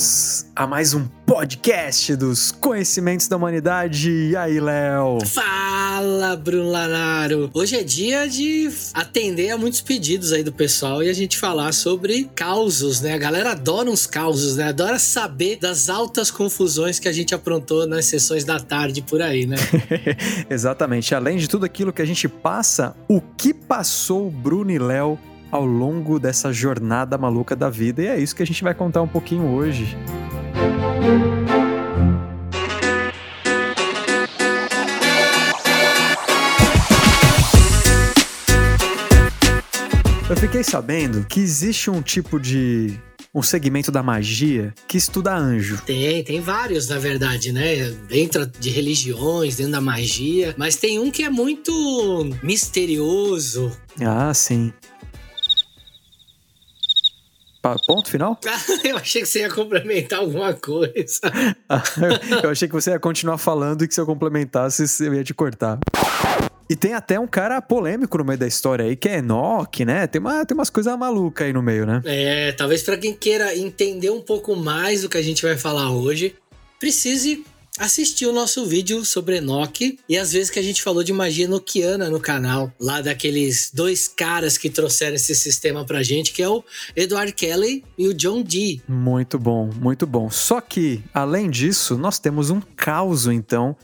bem-vindos a mais um podcast dos conhecimentos da humanidade. E aí, Léo? Fala, Bruno Lanaro! Hoje é dia de atender a muitos pedidos aí do pessoal e a gente falar sobre causos, né? A galera adora uns causos, né? Adora saber das altas confusões que a gente aprontou nas sessões da tarde por aí, né? Exatamente. Além de tudo aquilo que a gente passa, o que passou Bruno e Léo ao longo dessa jornada maluca da vida. E é isso que a gente vai contar um pouquinho hoje. Eu fiquei sabendo que existe um tipo de um segmento da magia que estuda anjo. Tem, tem vários, na verdade, né? Dentro de religiões, dentro da magia. Mas tem um que é muito misterioso. Ah, sim. Ponto final? eu achei que você ia complementar alguma coisa. eu achei que você ia continuar falando e que se eu complementasse, eu ia te cortar. E tem até um cara polêmico no meio da história aí, que é Enoch, né? Tem, uma, tem umas coisas malucas aí no meio, né? É, talvez para quem queira entender um pouco mais do que a gente vai falar hoje, precise assistir o nosso vídeo sobre Enoch e as vezes que a gente falou de magia enoquiana no canal, lá daqueles dois caras que trouxeram esse sistema pra gente, que é o Edward Kelly e o John Dee. Muito bom, muito bom. Só que, além disso, nós temos um caos, então,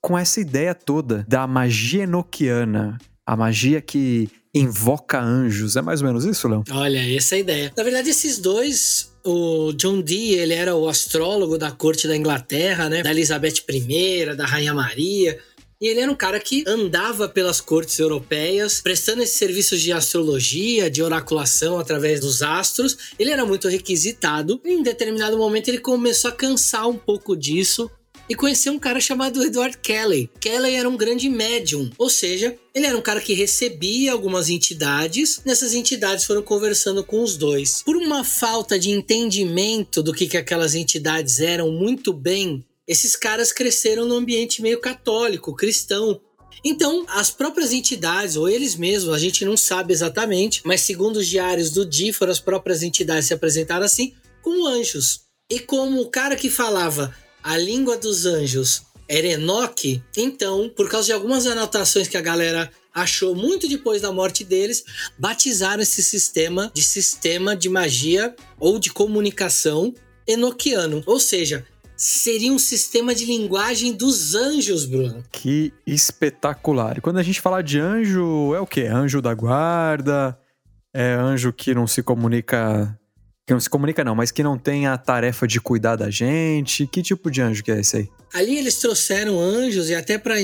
com essa ideia toda da magia enoquiana. A magia que invoca anjos. É mais ou menos isso, Léo? Olha, essa é a ideia. Na verdade, esses dois o John Dee, ele era o astrólogo da corte da Inglaterra, né? Da Elizabeth I, da Rainha Maria. E ele era um cara que andava pelas cortes europeias, prestando esses serviços de astrologia, de oraculação através dos astros. Ele era muito requisitado. E em determinado momento ele começou a cansar um pouco disso e conheceu um cara chamado Edward Kelly. Kelly era um grande médium, ou seja, ele era um cara que recebia algumas entidades, nessas entidades foram conversando com os dois. Por uma falta de entendimento do que, que aquelas entidades eram muito bem, esses caras cresceram num ambiente meio católico, cristão, então, as próprias entidades, ou eles mesmos, a gente não sabe exatamente, mas segundo os diários do Di, foram as próprias entidades se apresentaram assim, como anjos. E como o cara que falava a língua dos anjos era Enoque, então, por causa de algumas anotações que a galera achou muito depois da morte deles, batizaram esse sistema de sistema de magia ou de comunicação enoquiano. Ou seja, seria um sistema de linguagem dos anjos, Bruno. Que espetacular. E quando a gente fala de anjo, é o quê? Anjo da guarda? É anjo que não se comunica que não se comunica, não, mas que não tem a tarefa de cuidar da gente. Que tipo de anjo que é esse aí? Ali eles trouxeram anjos e até para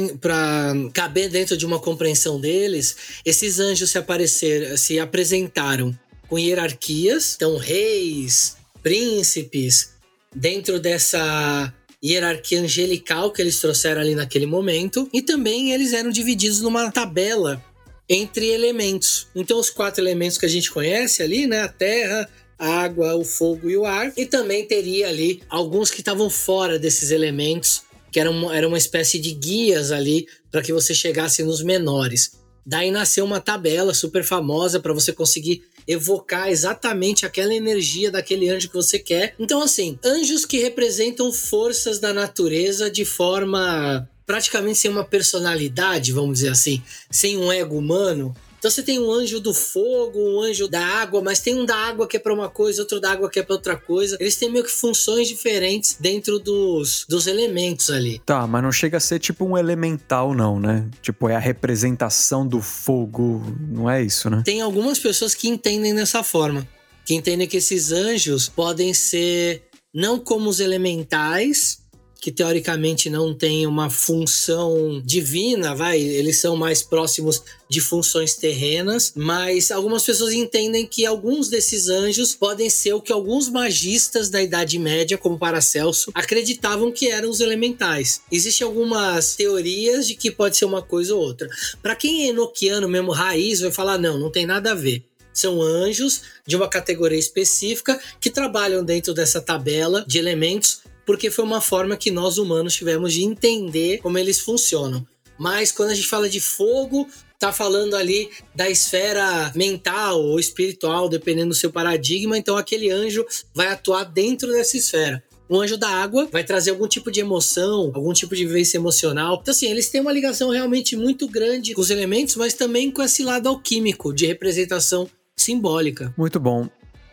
caber dentro de uma compreensão deles, esses anjos se apareceram, se apresentaram com hierarquias, então reis, príncipes, dentro dessa hierarquia angelical que eles trouxeram ali naquele momento, e também eles eram divididos numa tabela entre elementos. Então os quatro elementos que a gente conhece ali, né, a terra, a água, o fogo e o ar. E também teria ali alguns que estavam fora desses elementos, que eram, era uma espécie de guias ali para que você chegasse nos menores. Daí nasceu uma tabela super famosa para você conseguir evocar exatamente aquela energia daquele anjo que você quer. Então, assim, anjos que representam forças da natureza de forma praticamente sem uma personalidade, vamos dizer assim, sem um ego humano, então você tem um anjo do fogo, um anjo da água, mas tem um da água que é para uma coisa, outro da água que é para outra coisa. Eles têm meio que funções diferentes dentro dos, dos elementos ali. Tá, mas não chega a ser tipo um elemental, não, né? Tipo, é a representação do fogo, não é isso, né? Tem algumas pessoas que entendem dessa forma. Que entendem que esses anjos podem ser não como os elementais, que teoricamente não tem uma função divina, vai, eles são mais próximos de funções terrenas, mas algumas pessoas entendem que alguns desses anjos podem ser o que alguns magistas da Idade Média, como Paracelso, acreditavam que eram os elementais. Existem algumas teorias de que pode ser uma coisa ou outra. Para quem é enoquiano mesmo raiz, vai falar não, não tem nada a ver são anjos de uma categoria específica que trabalham dentro dessa tabela de elementos porque foi uma forma que nós humanos tivemos de entender como eles funcionam. Mas quando a gente fala de fogo, tá falando ali da esfera mental ou espiritual, dependendo do seu paradigma, então aquele anjo vai atuar dentro dessa esfera. O anjo da água vai trazer algum tipo de emoção, algum tipo de vivência emocional. Então, assim, eles têm uma ligação realmente muito grande com os elementos, mas também com esse lado alquímico de representação simbólica. Muito bom.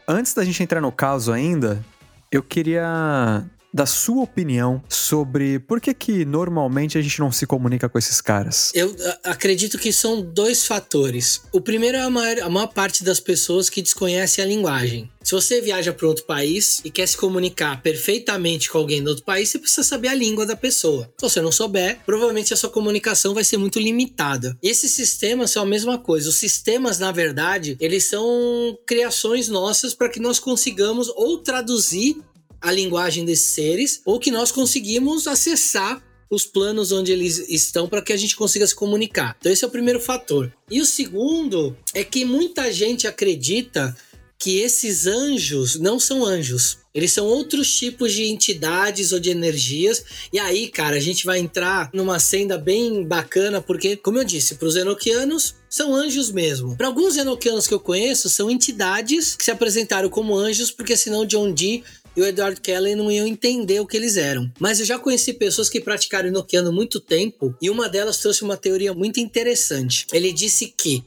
Antes da gente entrar no caso ainda, eu queria da sua opinião sobre por que que normalmente a gente não se comunica com esses caras. Eu acredito que são dois fatores. O primeiro é a maior, a maior parte das pessoas que desconhece a linguagem. Se você viaja para outro país e quer se comunicar perfeitamente com alguém do outro país, você precisa saber a língua da pessoa. Se você não souber, provavelmente a sua comunicação vai ser muito limitada. Esses sistemas são a mesma coisa. Os sistemas, na verdade, eles são criações nossas para que nós consigamos ou traduzir a linguagem desses seres ou que nós conseguimos acessar os planos onde eles estão para que a gente consiga se comunicar. Então esse é o primeiro fator. E o segundo é que muita gente acredita que esses anjos não são anjos. Eles são outros tipos de entidades ou de energias. E aí, cara, a gente vai entrar numa senda bem bacana, porque, como eu disse, para os enoquianos são anjos mesmo. Para alguns enoquianos que eu conheço, são entidades que se apresentaram como anjos, porque senão John Dee e o Edward Kelly não iam entender o que eles eram. Mas eu já conheci pessoas que praticaram Enochiano muito tempo e uma delas trouxe uma teoria muito interessante. Ele disse que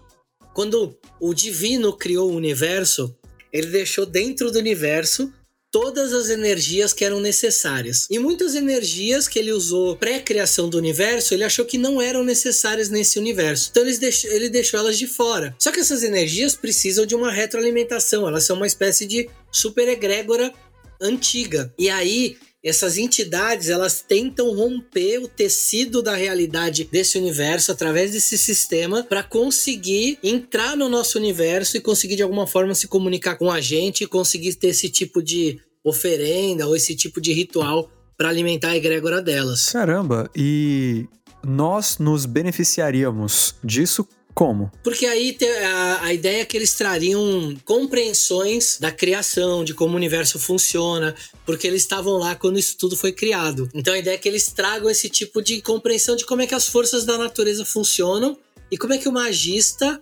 quando o divino criou o universo, ele deixou dentro do universo todas as energias que eram necessárias. E muitas energias que ele usou pré-criação do universo, ele achou que não eram necessárias nesse universo. Então ele deixou, ele deixou elas de fora. Só que essas energias precisam de uma retroalimentação, elas são uma espécie de super egrégora antiga. E aí essas entidades elas tentam romper o tecido da realidade desse universo através desse sistema para conseguir entrar no nosso universo e conseguir de alguma forma se comunicar com a gente e conseguir ter esse tipo de oferenda ou esse tipo de ritual para alimentar a egrégora delas. Caramba, e nós nos beneficiaríamos disso como? Porque aí a, a, ideia é que eles trariam compreensões da criação, de como o universo funciona, porque eles estavam lá quando isso tudo foi criado. Então a ideia é que eles tragam esse tipo de compreensão de como é que as forças da natureza funcionam e como é que o magista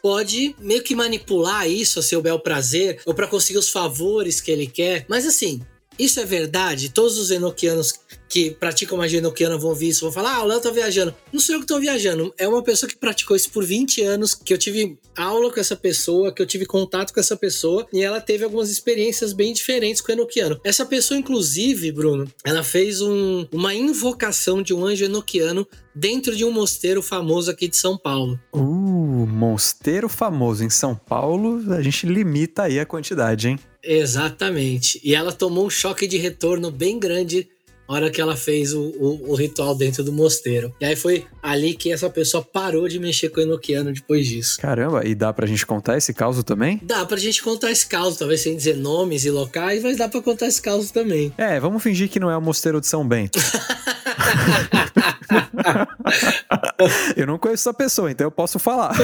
pode meio que manipular isso a seu bel prazer ou para conseguir os favores que ele quer. Mas assim, isso é verdade? Todos os enoquianos que praticam magia enoquiana vão ouvir isso, vão falar: ah, o Léo tá viajando. Não sou eu que tô viajando, é uma pessoa que praticou isso por 20 anos, que eu tive aula com essa pessoa, que eu tive contato com essa pessoa, e ela teve algumas experiências bem diferentes com o enoquiano. Essa pessoa, inclusive, Bruno, ela fez um, uma invocação de um anjo enoquiano dentro de um mosteiro famoso aqui de São Paulo. Uh, mosteiro famoso em São Paulo, a gente limita aí a quantidade, hein? Exatamente. E ela tomou um choque de retorno bem grande na hora que ela fez o, o, o, ritual dentro do mosteiro. E aí foi ali que essa pessoa parou de mexer com o Enochiano depois disso. Caramba, e dá pra gente contar esse caso também? Dá pra gente contar esse caso, talvez sem dizer nomes e locais, mas dá pra contar esse caso também. É, vamos fingir que não é o mosteiro de São Bento. eu não conheço essa pessoa, então eu posso falar.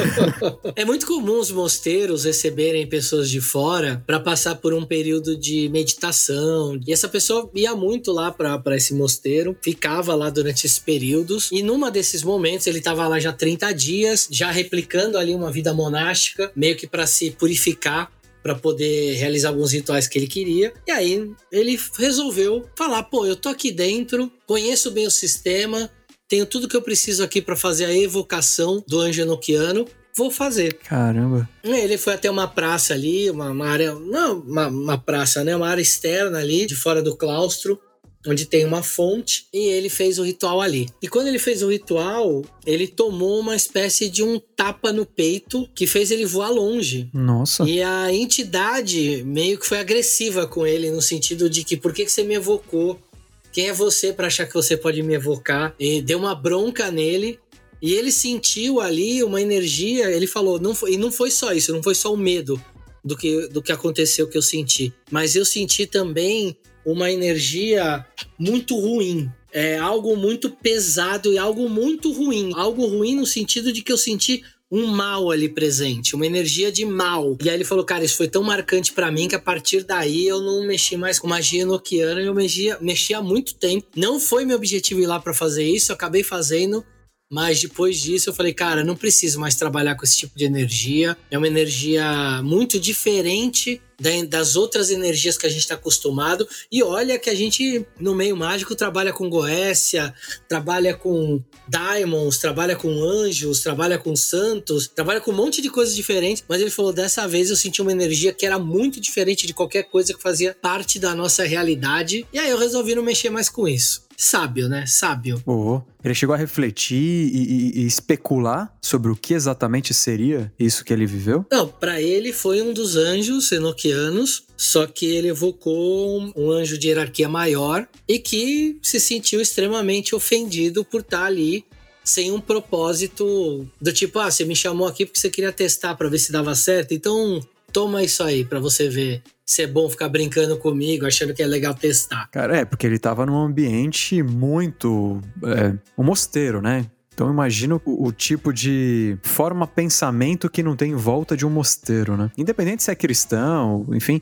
é muito comum os mosteiros receberem pessoas de fora para passar por um período de meditação. E essa pessoa ia muito lá para esse mosteiro, ficava lá durante esses períodos. E numa desses momentos ele estava lá já 30 dias, já replicando ali uma vida monástica, meio que para se purificar para poder realizar alguns rituais que ele queria. E aí ele resolveu falar: pô, eu tô aqui dentro, conheço bem o sistema, tenho tudo que eu preciso aqui para fazer a evocação do anjo enoquiano. Vou fazer. Caramba. Ele foi até uma praça ali, uma, uma área. Não, uma, uma praça, né? Uma área externa ali, de fora do claustro onde tem uma fonte, e ele fez o ritual ali. E quando ele fez o ritual, ele tomou uma espécie de um tapa no peito que fez ele voar longe. Nossa. E a entidade meio que foi agressiva com ele, no sentido de que por que, que você me evocou? Quem é você para achar que você pode me evocar? E deu uma bronca nele. E ele sentiu ali uma energia. Ele falou, não foi, e não foi só isso, não foi só o medo do que, do que aconteceu que eu senti. Mas eu senti também uma energia muito ruim. É algo muito pesado e algo muito ruim. Algo ruim no sentido de que eu senti um mal ali presente, uma energia de mal. E aí ele falou, cara, isso foi tão marcante para mim que a partir daí eu não mexi mais com magia enoquiana, eu mexia, mexi há muito tempo. Não foi meu objetivo ir lá para fazer isso, eu acabei fazendo Mas depois disso eu falei, cara, não preciso mais trabalhar com esse tipo de energia. É uma energia muito diferente das outras energias que a gente está acostumado. E olha que a gente, no meio mágico, trabalha com Goécia, trabalha com Diamonds, trabalha com anjos, trabalha com santos, trabalha com um monte de coisas diferentes. Mas ele falou: dessa vez eu senti uma energia que era muito diferente de qualquer coisa que fazia parte da nossa realidade. E aí eu resolvi não mexer mais com isso. Sábio, né? Sábio. Oh, ele chegou a refletir e, e, e, especular sobre o que exatamente seria isso que ele viveu? Não, para ele foi um dos anjos enoquianos, só que ele evocou um anjo de hierarquia maior e que se sentiu extremamente ofendido por estar ali sem um propósito do tipo, ah, você me chamou aqui porque você queria testar para ver se dava certo, então toma isso aí para você ver se é bom ficar brincando comigo, achando que é legal testar. Cara, é, porque ele tava num ambiente muito. É, um mosteiro, né? Então imagina o, o, tipo de forma pensamento que não tem em volta de um mosteiro, né? Independente se é cristão, enfim.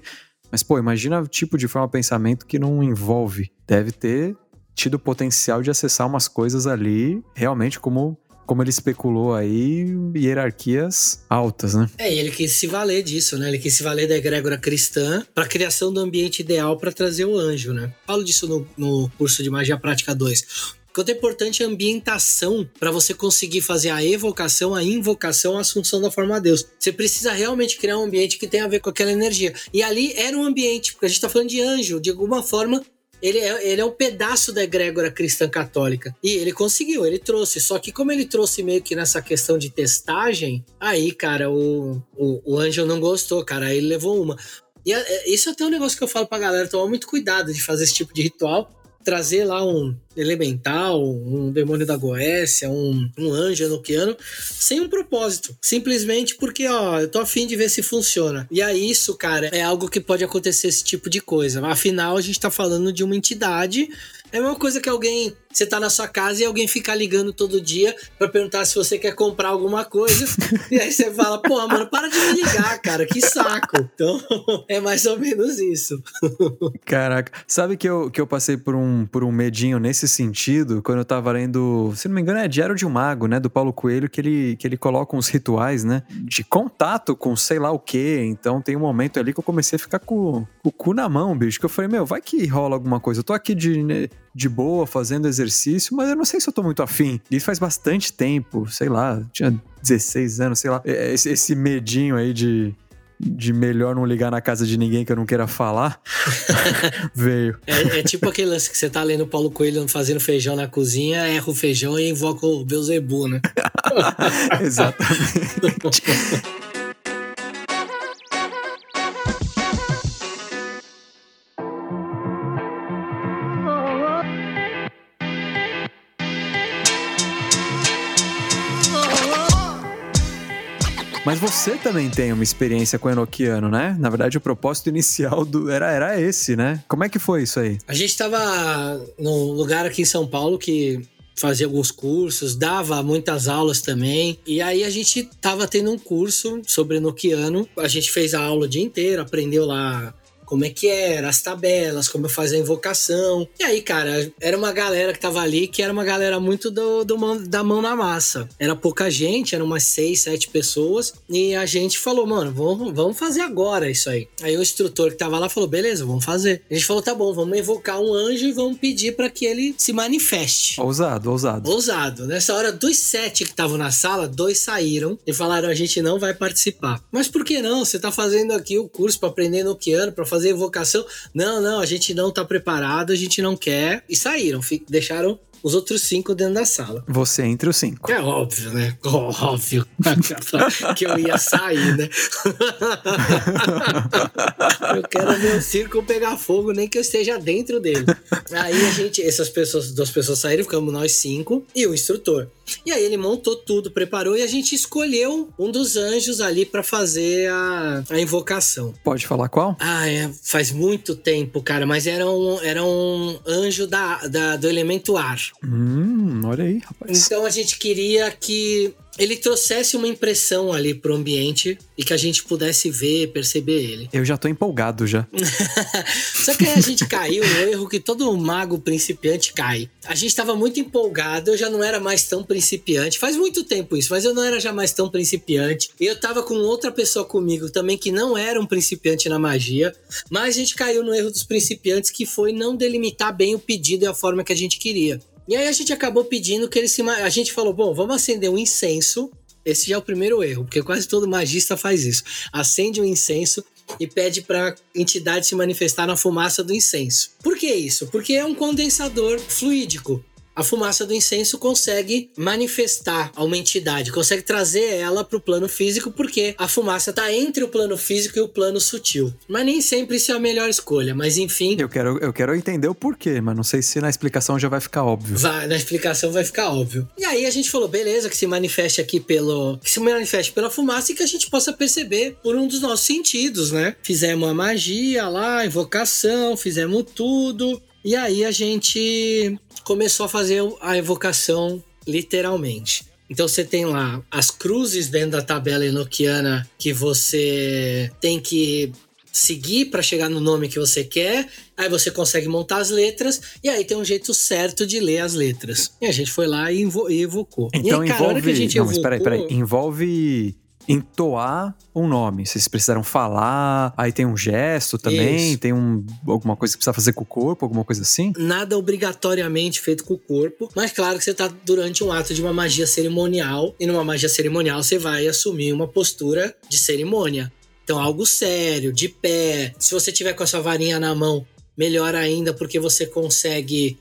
Mas, pô, imagina o tipo de forma pensamento que não envolve. Deve ter tido o potencial de acessar umas coisas ali realmente como como ele especulou aí, hierarquias altas, né? É, e ele quis se valer disso, né? Ele quis se valer da egrégora cristã para a criação do ambiente ideal para trazer o anjo, né? Falo disso no, no curso de Magia Prática 2. Quanto é importante a ambientação para você conseguir fazer a evocação, a invocação, a assunção da forma de Deus. Você precisa realmente criar um ambiente que tenha a ver com aquela energia. E ali era um ambiente, porque a gente está falando de anjo, de alguma forma ele é, ele é um pedaço da egrégora cristã católica. E ele conseguiu, ele trouxe. Só que como ele trouxe meio que nessa questão de testagem, aí, cara, o, o, o Anjo não gostou, cara. Aí ele levou uma. E é, isso é até um negócio que eu falo pra galera, tomar muito cuidado de fazer esse tipo de ritual. Trazer lá um, elemental, um demônio da Goécia, um, um anjo enoquiano, sem um propósito. Simplesmente porque, ó, eu tô afim de ver se funciona. E aí, isso, cara, é algo que pode acontecer esse tipo de coisa. Afinal, a gente tá falando de uma entidade. É a mesma coisa que alguém você tá na sua casa e alguém fica ligando todo dia para perguntar se você quer comprar alguma coisa. e aí você fala, pô, mano, para de me ligar, cara, que saco. Então, é mais ou menos isso. Caraca, sabe que eu, que eu passei por um, por um medinho nesse sentido, quando eu tava lendo, se não me engano, é Diário de um Mago, né, do Paulo Coelho, que ele, que ele coloca uns rituais, né, de contato com sei lá o quê. Então tem um momento ali que eu comecei a ficar com, com o cu na mão, bicho, que eu falei, meu, vai que rola alguma coisa. Eu tô aqui de, né, de boa, fazendo exercício mas eu não sei se eu tô muito afim. Isso faz bastante tempo, sei lá, tinha 16 anos, sei lá. É, esse, esse medinho aí de, de melhor não ligar na casa de ninguém que eu não queira falar, veio. É, é, tipo aquele lance que você tá lendo Paulo Coelho fazendo feijão na cozinha, erra o feijão e invoca o Beuzebu, né? Exatamente. você também tem uma experiência com o né? Na verdade, o propósito inicial do era, era esse, né? Como é que foi isso aí? A gente tava num lugar aqui em São Paulo que fazia alguns cursos, dava muitas aulas também. E aí a gente tava tendo um curso sobre Enochiano. A gente fez a aula o dia inteiro, aprendeu lá como é que era, as tabelas, como eu fazia a invocação. E aí, cara, era uma galera que tava ali que era uma galera muito do, do mão, da mão na massa. Era pouca gente, eram umas seis, sete pessoas. E a gente falou, mano, vamos, vamos fazer agora isso aí. Aí o instrutor que tava lá falou, beleza, vamos fazer. A gente falou, tá bom, vamos invocar um anjo e vamos pedir para que ele se manifeste. Ousado, ousado. Ousado. Nessa hora, dos sete que estavam na sala, dois saíram e falaram, a gente não vai participar. Mas por que não? Você tá fazendo aqui o curso para aprender no piano, para fazer evocação. Não, não, a gente não tá preparado, a gente não quer. E saíram, deixaram os outros cinco dentro da sala. Você entre os cinco. É óbvio, né? Óbvio que eu ia sair, né? eu quero ver o circo pegar fogo, nem que eu esteja dentro dele. Aí a gente, essas pessoas, duas pessoas saíram, ficamos nós cinco e o instrutor. E aí ele montou tudo, preparou e a gente escolheu um dos anjos ali para fazer a, a invocação. Pode falar qual? Ah, é, faz muito tempo, cara, mas era um, era um anjo da, da do elemento ar. Hum, olha aí, rapaz. Então a gente queria que ele trouxesse uma impressão ali pro ambiente e que a gente pudesse ver, perceber ele. Eu já tô empolgado já. Só que aí a gente caiu no erro que todo mago principiante cai. A gente tava muito empolgado, eu já não era mais tão principiante. Faz muito tempo isso, mas eu não era já mais tão principiante. E eu tava com outra pessoa comigo também que não era um principiante na magia, mas a gente caiu no erro dos principiantes que foi não delimitar bem o pedido e a forma que a gente queria. E aí a gente acabou pedindo que ele se. A gente falou: bom, vamos acender um incenso. Esse já é o primeiro erro, porque quase todo magista faz isso. Acende um incenso e pede para entidade se manifestar na fumaça do incenso. Por que isso? Porque é um condensador fluídico a fumaça do incenso consegue manifestar a uma entidade, consegue trazer ela para o plano físico, porque a fumaça está entre o plano físico e o plano sutil. Mas nem sempre isso é a melhor escolha, mas enfim. Eu quero, eu quero entender o porquê, mas não sei se na explicação já vai ficar óbvio. Vai, na explicação vai ficar óbvio. E aí a gente falou, beleza, que se manifeste aqui pelo. que se manifeste pela fumaça e que a gente possa perceber por um dos nossos sentidos, né? Fizemos a magia lá, invocação, fizemos tudo. E aí a gente começou a fazer a evocação literalmente. Então você tem lá as cruzes dentro da tabela enoquiana que você tem que seguir para chegar no nome que você quer. Aí você consegue montar as letras e aí tem um jeito certo de ler as letras. E a gente foi lá e, evocou. Então aí, cara, envolve. Não, evocou... mas peraí, peraí. Envolve entoar um nome. Vocês precisaram falar, aí tem um gesto também, Isso. tem um, alguma coisa que precisa fazer com o corpo, alguma coisa assim? Nada obrigatoriamente feito com o corpo, mas claro que você está durante um ato de uma magia cerimonial, e numa magia cerimonial você vai assumir uma postura de cerimônia. Então, algo sério, de pé. Se você tiver com a sua varinha na mão, melhor ainda, porque você consegue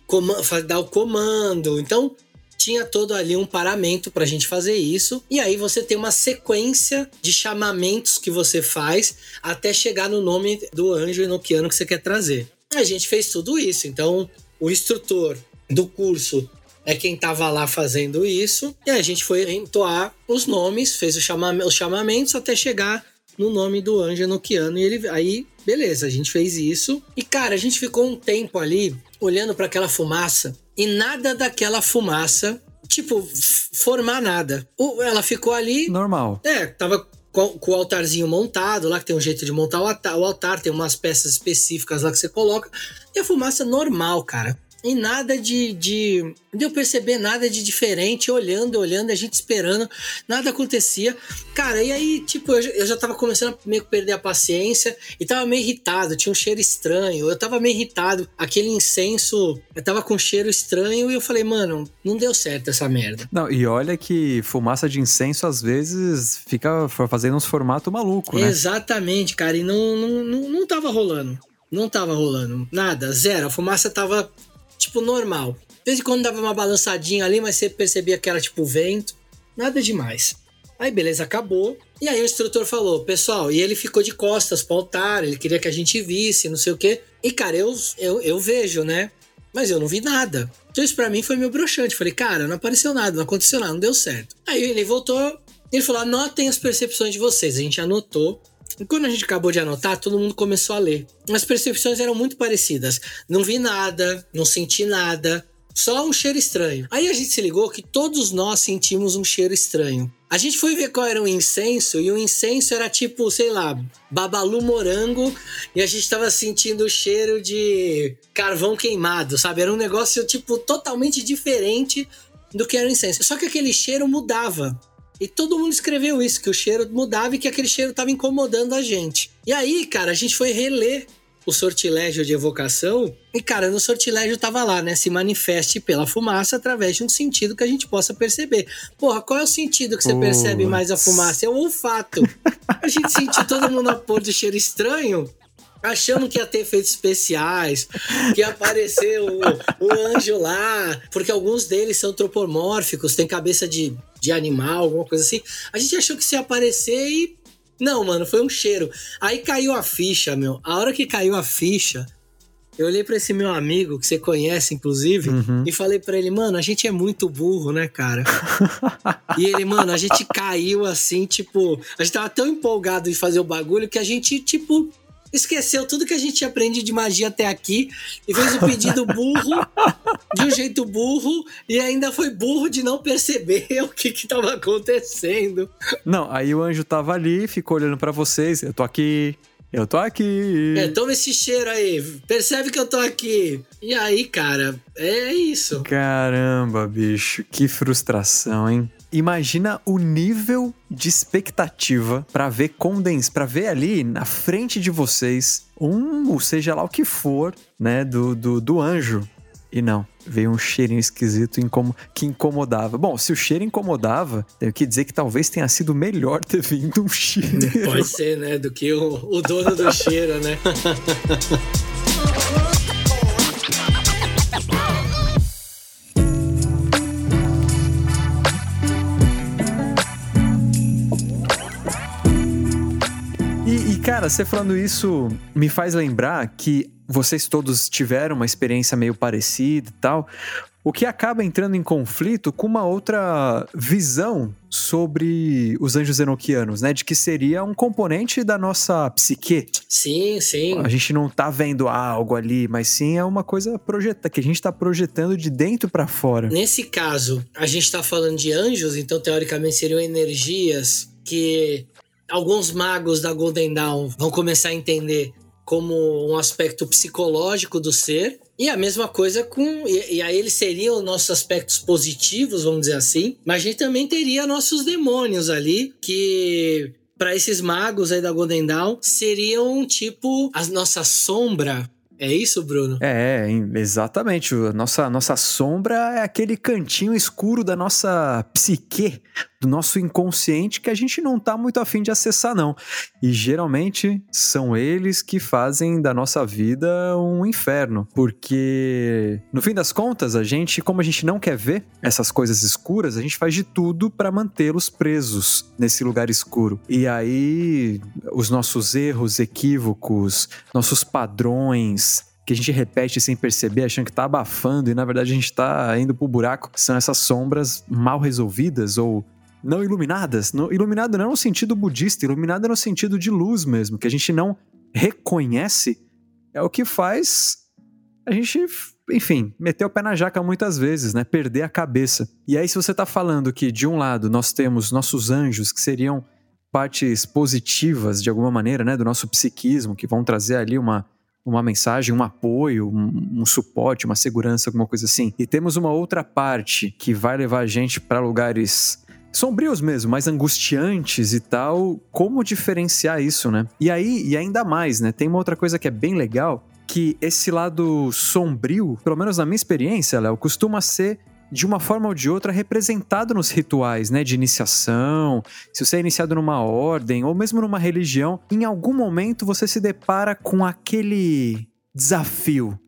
dar o comando. Então, tinha todo ali um paramento para a gente fazer isso. E aí você tem uma sequência de chamamentos que você faz até chegar no nome do anjo enoquiano que você quer trazer. A gente fez tudo isso. Então, o instrutor do curso é quem estava lá fazendo isso. E a gente foi entoar os nomes, fez os chamamentos até chegar no nome do anjo enoquiano. E ele aí, beleza, a gente fez isso. E cara, a gente ficou um tempo ali olhando para aquela fumaça e nada daquela fumaça, tipo, formar nada. Ela ficou ali. Normal. É, tava com, o altarzinho montado lá, que tem um jeito de montar o altar, o altar, tem umas peças específicas lá que você coloca. E a fumaça normal, cara e nada de, de, de eu perceber nada de diferente, olhando, olhando, a gente esperando, nada acontecia. Cara, e aí, tipo, eu, eu já tava começando a meio que perder a paciência e tava meio irritado, tinha um cheiro estranho, eu tava meio irritado, aquele incenso, eu tava com um cheiro estranho e eu falei, mano, não deu certo essa merda. Não, e olha que fumaça de incenso às vezes fica fazendo uns formatos maluco, né? Exatamente, cara, e não, não, não, não tava rolando. Não tava rolando nada, zero. A fumaça tava tipo, normal. De vez em quando dava uma balançadinha ali, mas você percebia que era tipo vento. Nada demais. Aí beleza, acabou. E aí o instrutor falou, pessoal, e ele ficou de costas pro altar, ele queria que a gente visse, não sei o quê. E cara, eu, eu, eu vejo, né? Mas eu não vi nada. Então isso pra mim foi meio broxante. Falei, cara, não apareceu nada, não aconteceu nada, não deu certo. Aí ele voltou, ele falou, anotem as percepções de vocês. A gente anotou. E quando a gente acabou de anotar, todo mundo começou a ler. As percepções eram muito parecidas. Não vi nada, não senti nada, só um cheiro estranho. Aí a gente se ligou que todos nós sentimos um cheiro estranho. A gente foi ver qual era o incenso e o incenso era tipo, sei lá, babalu morango e a gente tava sentindo o cheiro de carvão queimado, sabe? Era um negócio tipo totalmente diferente do que era o incenso. Só que aquele cheiro mudava. E todo mundo escreveu isso, que o cheiro mudava e que aquele cheiro estava incomodando a gente. E aí, cara, a gente foi reler o sortilégio de evocação. E, cara, no sortilégio tava lá, né? Se manifeste pela fumaça através de um sentido que a gente possa perceber. Porra, qual é o sentido que você percebe mais a fumaça? É o olfato. A gente sentiu todo mundo a pôr de cheiro estranho achando que ia ter efeitos especiais, que ia aparecer o, anjo lá, porque alguns deles são antropomórficos, tem cabeça de, de animal, alguma coisa assim. A gente achou que ia aparecer e. Não, mano, foi um cheiro. Aí caiu a ficha, meu. A hora que caiu a ficha, eu olhei para esse meu amigo, que você conhece, inclusive, uhum. e falei para ele, mano, a gente é muito burro, né, cara? e ele, mano, a gente caiu assim, tipo, a gente tava tão empolgado em fazer o bagulho que a gente, tipo, esqueceu tudo que a gente aprende de magia até aqui e fez o pedido burro, de um jeito burro, e ainda foi burro de não perceber o que estava acontecendo. Não, aí o anjo tava ali, ficou olhando para vocês, eu tô aqui, eu tô aqui. É, toma esse cheiro aí. Percebe que eu tô aqui. E aí, cara, é isso. Caramba, bicho, que frustração, hein? Imagina o nível de expectativa para ver condens, para ver ali na frente de vocês um, ou seja lá o que for, né, do, do, do anjo. E não, veio um cheirinho esquisito que incomodava. Bom, se o cheiro incomodava, tenho que dizer que talvez tenha sido melhor ter vindo um cheiro. Pode ser, né? Do que o, o dono do cheiro, né? Cara, você falando isso me faz lembrar que vocês todos tiveram uma experiência meio parecida e tal, o que acaba entrando em conflito com uma outra visão sobre os anjos enoquianos, né? De que seria um componente da nossa psique. Sim, sim. A gente não tá vendo algo ali, mas sim é uma coisa projeta que a gente tá projetando de dentro para fora. Nesse caso, a gente tá falando de anjos, então teoricamente seriam energias que alguns magos da Golden Dawn vão começar a entender como um aspecto psicológico do ser. E a mesma coisa com. E, e aí eles seriam nossos aspectos positivos, vamos dizer assim. Mas a gente também teria nossos demônios ali, que para esses magos aí da Golden Dawn seriam tipo a nossa sombra é isso, Bruno? É, exatamente. Nossa, nossa sombra é aquele cantinho escuro da nossa psique, do nosso inconsciente que a gente não tá muito afim de acessar, não. E geralmente são eles que fazem da nossa vida um inferno. Porque, no fim das contas, a gente, como a gente não quer ver essas coisas escuras, a gente faz de tudo para mantê-los presos nesse lugar escuro. E aí, os nossos erros, equívocos, nossos padrões, que a gente repete sem perceber, achando que tá abafando e na verdade a gente tá indo pro buraco, são essas sombras mal resolvidas ou não iluminadas. No, iluminado não no sentido budista, iluminado no sentido de luz mesmo, que a gente não reconhece, é o que faz a gente, enfim, meter o pé na jaca muitas vezes, né? Perder a cabeça. E aí, se você tá falando que de um lado nós temos nossos anjos, que seriam partes positivas de alguma maneira, né, do nosso psiquismo, que vão trazer ali uma uma mensagem, um apoio, um, um, suporte, uma segurança, alguma coisa assim. E temos uma outra parte que vai levar a gente para lugares sombrios mesmo, mais angustiantes e tal. Como diferenciar isso, né? E aí, e ainda mais, né? Tem uma outra coisa que é bem legal, que esse lado sombrio, pelo menos na minha experiência, Léo, costuma ser de uma forma ou de outra representado nos rituais, né, de iniciação. Se você é iniciado numa ordem ou mesmo numa religião, em algum momento você se depara com aquele desafio,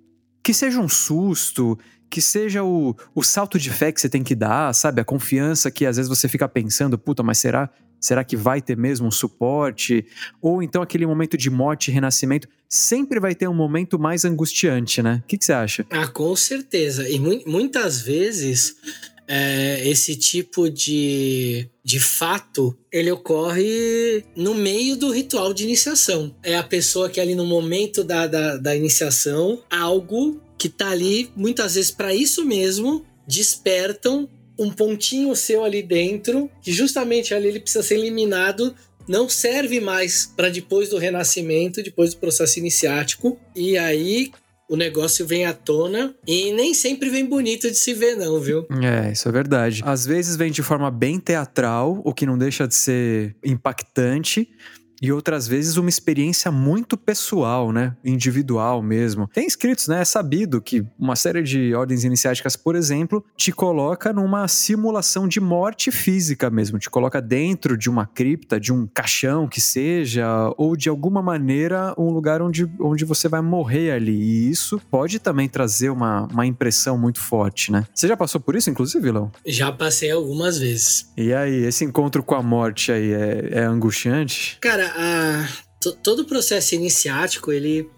que seja um susto, que seja o, o salto de fé que você tem que dar, sabe? A confiança que às vezes você fica pensando, puta, mas será, será que vai ter mesmo um suporte? Ou então aquele momento de morte e renascimento. Sempre vai ter um momento mais angustiante, né? O que, que você acha? Ah, com certeza. E mu muitas vezes é, esse tipo de, de fato ele ocorre no meio do ritual de iniciação. É a pessoa que ali no momento da, da, da iniciação, algo que tá ali muitas vezes para isso mesmo, despertam um pontinho seu ali dentro, que justamente ali ele precisa ser eliminado, não serve mais para depois do renascimento, depois do processo iniciático, e aí o negócio vem à tona e nem sempre vem bonito de se ver, não, viu? É, isso é verdade. Às vezes vem de forma bem teatral, o que não deixa de ser impactante e outras vezes uma experiência muito pessoal, né? Individual mesmo. Tem escritos, né? É sabido que uma série de ordens iniciáticas, por exemplo, te coloca numa simulação de morte física mesmo. Te coloca dentro de uma cripta, de um caixão que seja, ou de alguma maneira um lugar onde, onde você vai morrer ali. E isso pode também trazer uma, uma impressão muito forte, né? Você já passou por isso, inclusive, Lão? Já passei algumas vezes. E aí, esse encontro com a morte aí é, é angustiante? Cara, a, todo o processo iniciático, ele.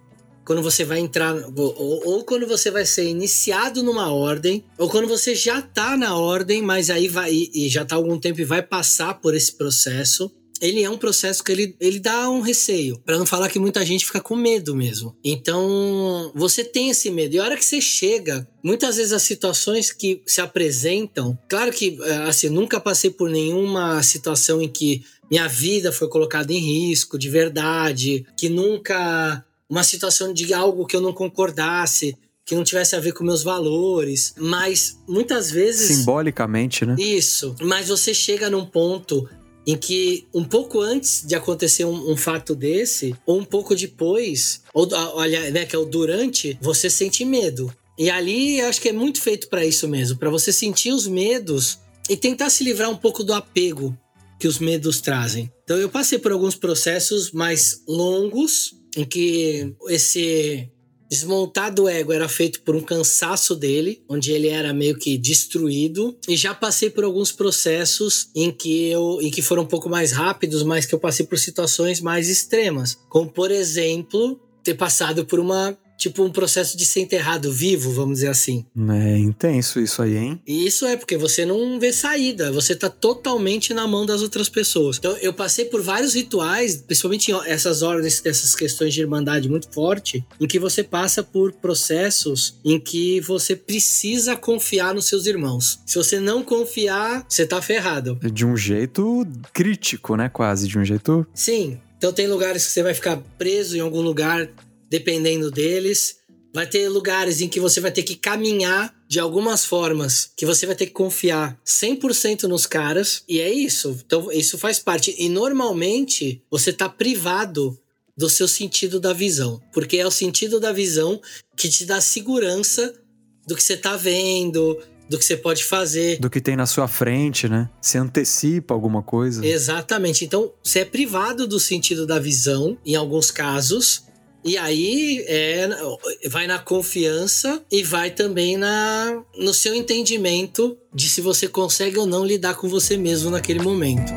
Quando você vai entrar. Ou, ou, quando você vai ser iniciado numa ordem, ou quando você já tá na ordem, mas aí vai. E já tá algum tempo e vai passar por esse processo. ele é um processo que ele, ele dá um receio. para não falar que muita gente fica com medo mesmo. Então, você tem esse medo. E a hora que você chega, muitas vezes as situações que se apresentam. Claro que, é, assim, nunca passei por nenhuma situação em que minha vida foi colocada em risco de verdade, que nunca. Uma situação de algo que eu não concordasse que não tivesse a ver com meus valores, mas muitas vezes simbolicamente, né? Isso, mas você chega num ponto em que um pouco antes de acontecer um, um, fato desse, ou um pouco depois, ou olha, né, que é o durante, você sente medo. E ali eu acho que é muito feito para isso mesmo, para você sentir os medos e tentar se livrar um pouco do apego que os medos trazem. Então eu passei por alguns processos mais longos em que esse Desmontar do ego era feito por um cansaço dele, onde ele era meio que destruído. E já passei por alguns processos em que eu em que foram um pouco mais rápidos, mas que eu passei por situações mais extremas. Como, por exemplo, ter passado por uma tipo um processo de ser enterrado vivo, vamos dizer assim. É intenso isso aí, hein? E isso é porque você não vê saída, você tá totalmente na mão das outras pessoas. Então eu passei por vários rituais, principalmente essas ordens, essas questões de irmandade muito forte, em que você passa por processos em que você precisa confiar nos seus irmãos. Se você não confiar, você tá ferrado. De um jeito crítico, né? Quase, de um jeito. Sim, então tem lugares que você vai ficar preso em algum lugar dependendo deles. Vai ter lugares em que você vai ter que caminhar de algumas formas, que você vai ter que confiar 100% nos caras, e é isso. Então, isso faz parte. E normalmente, você tá privado do seu sentido da visão, porque é o sentido da visão que te dá segurança do que você tá vendo, do que você pode fazer. Do que tem na sua frente, né? Você antecipa alguma coisa. Exatamente. Então, você é privado do sentido da visão, em alguns casos, e aí é, vai na confiança e vai também na, no seu entendimento de se você consegue ou não lidar com você mesmo naquele momento.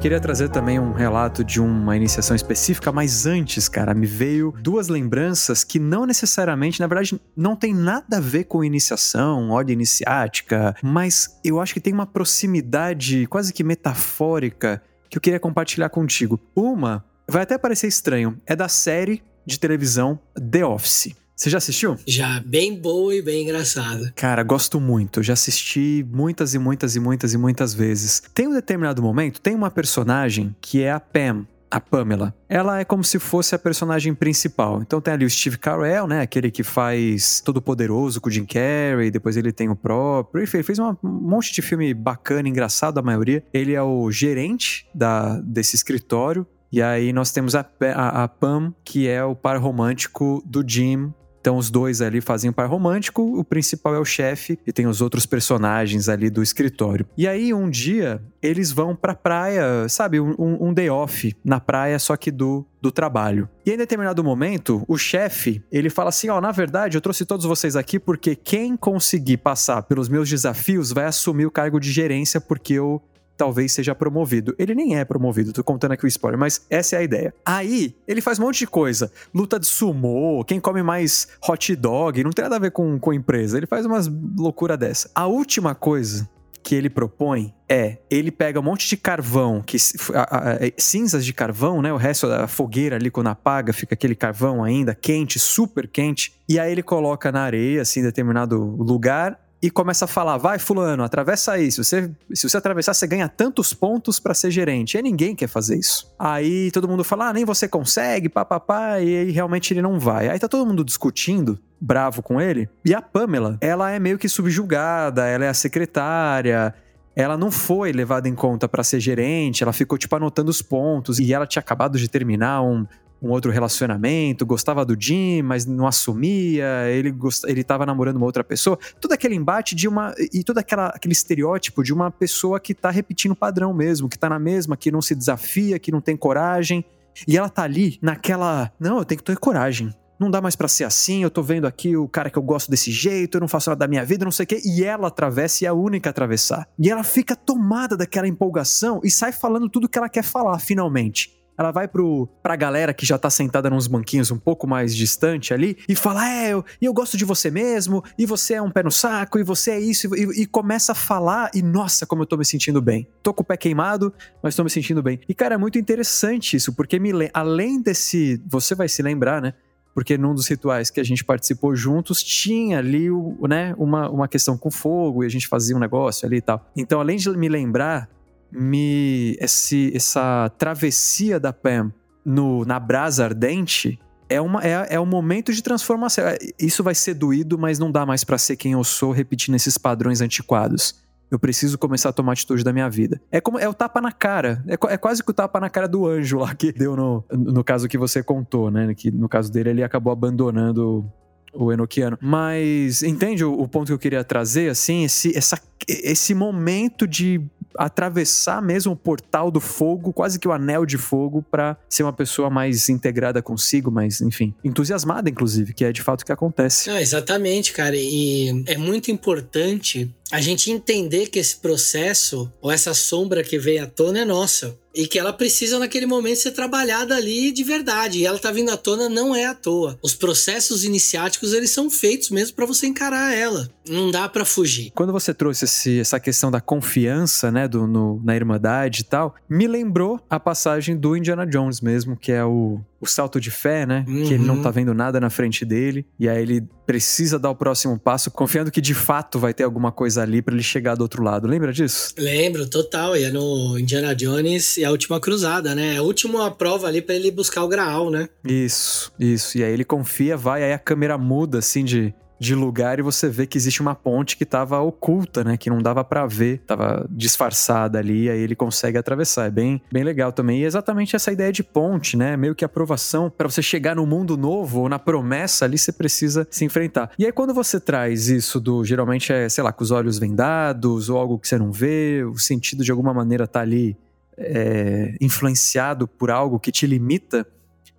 Queria trazer também um relato de uma iniciação específica, mas antes, cara, me veio duas lembranças que não necessariamente, na verdade, não tem nada a ver com iniciação, ordem iniciática, mas eu acho que tem uma proximidade quase que metafórica que eu queria compartilhar contigo. Uma vai até parecer estranho, é da série de televisão The Office. Você já assistiu? Já, bem boa e bem engraçada. Cara, gosto muito. Já assisti muitas e muitas e muitas e muitas vezes. Tem um determinado momento, tem uma personagem que é a Pam, a Pamela. Ela é como se fosse a personagem principal. Então tem ali o Steve Carell, né? Aquele que faz Todo Poderoso com o Jim Carrey, depois ele tem o próprio. Enfim, ele fez um monte de filme bacana, engraçado, a maioria. Ele é o gerente da, desse escritório. E aí nós temos a, a, a Pam, que é o par romântico do Jim então os dois ali fazem um par romântico, o principal é o chefe e tem os outros personagens ali do escritório. E aí um dia eles vão pra praia, sabe, um, um day off na praia, só que do do trabalho. E em determinado momento, o chefe, ele fala assim: "Ó, oh, na verdade, eu trouxe todos vocês aqui porque quem conseguir passar pelos meus desafios vai assumir o cargo de gerência porque eu talvez seja promovido. Ele nem é promovido, tô contando aqui o spoiler, mas essa é a ideia. Aí, ele faz um monte de coisa. Luta de sumô, quem come mais hot dog, não tem nada a ver com, com empresa. Ele faz umas loucura dessa. A última coisa que ele propõe é ele pega um monte de carvão, que a, a, a, cinzas de carvão, né? O resto da fogueira ali quando apaga fica aquele carvão ainda quente, super quente, e aí ele coloca na areia, assim, em determinado lugar e começa a falar: vai, Fulano, atravessa aí. Se você, se você atravessar, você ganha tantos pontos para ser gerente. E ninguém quer fazer isso. Aí todo mundo fala: ah, nem você consegue, papapá. E aí realmente ele não vai. Aí tá todo mundo discutindo, bravo com ele. E a Pamela, ela é meio que subjugada, ela é a secretária ela não foi levada em conta para ser gerente, ela ficou tipo anotando os pontos e ela tinha acabado de terminar um, um outro relacionamento, gostava do Jim, mas não assumia, ele gost... ele estava namorando uma outra pessoa. Todo aquele embate de uma e todo aquela, aquele estereótipo de uma pessoa que está repetindo o padrão mesmo, que está na mesma, que não se desafia, que não tem coragem. E ela tá ali naquela, não, eu tenho que ter coragem. Não dá mais para ser assim, eu tô vendo aqui o cara que eu gosto desse jeito, eu não faço nada da minha vida, não sei o quê. E ela atravessa e é a única a atravessar. E ela fica tomada daquela empolgação e sai falando tudo que ela quer falar, finalmente. Ela vai pro, pra galera que já tá sentada nos banquinhos um pouco mais distante ali e fala: É, eu, eu gosto de você mesmo, e você é um pé no saco, e você é isso, e, e começa a falar, e nossa, como eu tô me sentindo bem. Tô com o pé queimado, mas tô me sentindo bem. E cara, é muito interessante isso, porque me, além desse. Você vai se lembrar, né? porque num dos rituais que a gente participou juntos tinha ali né, uma, uma questão com fogo e a gente fazia um negócio ali e tal. Então, além de me lembrar, me esse, essa travessia da Pam no, na brasa ardente é, uma, é, é um momento de transformação. É, isso vai ser doído, mas não dá mais para ser quem eu sou repetindo esses padrões antiquados. Eu preciso começar a tomar atitude da minha vida. É como é o tapa na cara. É, é quase que o tapa na cara do anjo lá que deu no, no caso que você contou, né? Que no caso dele ele acabou abandonando o Enochiano. Mas entende o, o, ponto que eu queria trazer, assim, esse, essa, esse momento de atravessar mesmo o portal do fogo, quase que o anel de fogo, para ser uma pessoa mais integrada consigo, mais, enfim, entusiasmada, inclusive, que é de fato o que acontece. Ah, exatamente, cara. E é muito importante a gente entender que esse processo, ou essa sombra que veio à tona, é nossa e que ela precisa naquele momento ser trabalhada ali de verdade. E ela tá vindo à tona não é à toa. Os processos iniciáticos eles são feitos mesmo para você encarar ela. Não dá para fugir. Quando você trouxe esse, essa questão da confiança, né, do, no, na irmandade e tal, me lembrou a passagem do Indiana Jones mesmo, que é o o salto de fé, né? Uhum. Que ele não tá uhum. vendo nada na frente dele. E aí ele precisa dar o próximo passo, confiando que de fato vai ter alguma coisa ali para ele chegar do outro lado. Lembra disso? Lembro, total. E é no Indiana Jones e a última cruzada, né? É a última prova ali para ele buscar o Graal, né? Isso, isso. E aí ele confia, vai, aí a câmera muda, assim, de de lugar e você vê que existe uma ponte que estava oculta, né? Que não dava para ver, estava disfarçada ali, aí ele consegue atravessar. É bem, bem legal também. E exatamente essa ideia de ponte, né? Meio que aprovação para você chegar no mundo novo ou na promessa ali, você precisa se enfrentar. E aí quando você traz isso do, geralmente é, sei lá, com os olhos vendados ou algo que você não vê, o sentido de alguma maneira tá ali é, influenciado por algo que te limita,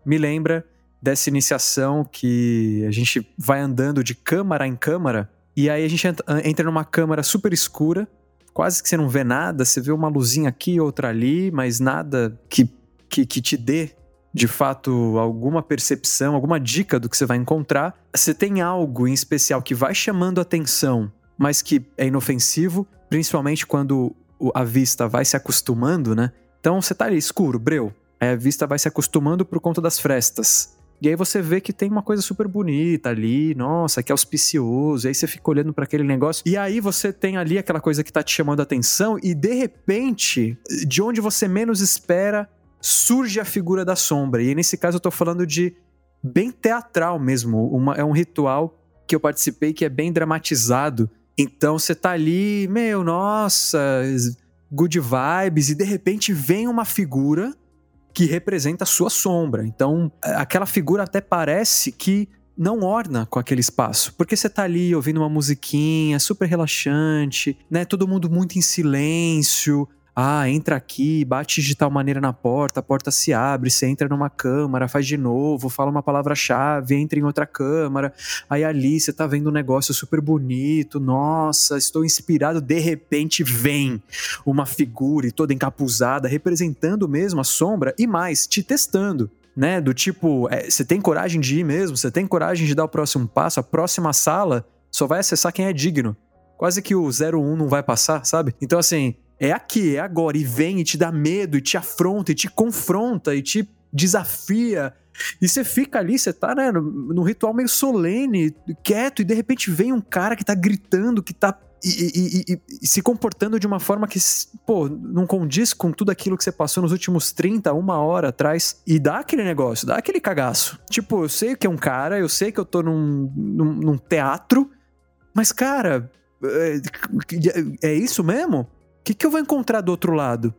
me lembra dessa iniciação que a gente vai andando de câmara em câmara e aí a gente entra numa câmara super escura, quase que você não vê nada, você vê uma luzinha aqui, outra ali, mas nada que, que, que te dê de fato alguma percepção, alguma dica do que você vai encontrar. Você tem algo em especial que vai chamando atenção, mas que é inofensivo, principalmente quando a vista vai se acostumando, né? Então você tá ali escuro, breu. Aí a vista vai se acostumando por conta das frestas. E aí você vê que tem uma coisa super bonita ali, nossa, que auspicioso. E aí você fica olhando para aquele negócio. E aí você tem ali aquela coisa que tá te chamando a atenção e de repente, de onde você menos espera, surge a figura da sombra. E nesse caso eu tô falando de bem teatral mesmo. Uma, é um ritual que eu participei que é bem dramatizado. Então você tá ali, meu, nossa, good vibes, e de repente vem uma figura que representa a sua sombra. Então, aquela figura até parece que não orna com aquele espaço, porque você tá ali ouvindo uma musiquinha super relaxante, né? Todo mundo muito em silêncio, ah, entra aqui, bate de tal maneira na porta, a porta se abre, você entra numa câmara, faz de novo, fala uma palavra-chave, entra em outra câmara. Aí ali você tá vendo um negócio super bonito, nossa, estou inspirado. De repente vem uma figura e toda encapuzada, representando mesmo a sombra e mais, te testando né? Do tipo, é, você tem coragem de ir mesmo? Você tem coragem de dar o próximo passo? A próxima sala só vai acessar quem é digno. Quase que o 01 não vai passar, sabe? Então, assim, é aqui, é agora, e vem e te dá medo, e te afronta, e te confronta, e te desafia. E você fica ali, você tá, né, num ritual meio solene, quieto, e de repente vem um cara que tá gritando, que tá e, e, e, e, se comportando de uma forma que, pô, não condiz com tudo aquilo que você passou nos últimos 30, uma hora atrás. E dá aquele negócio, dá aquele cagaço. Tipo, eu sei que é um cara, eu sei que eu tô num, num, num teatro, mas, cara, é, é isso mesmo? Que, que eu vou encontrar do outro lado?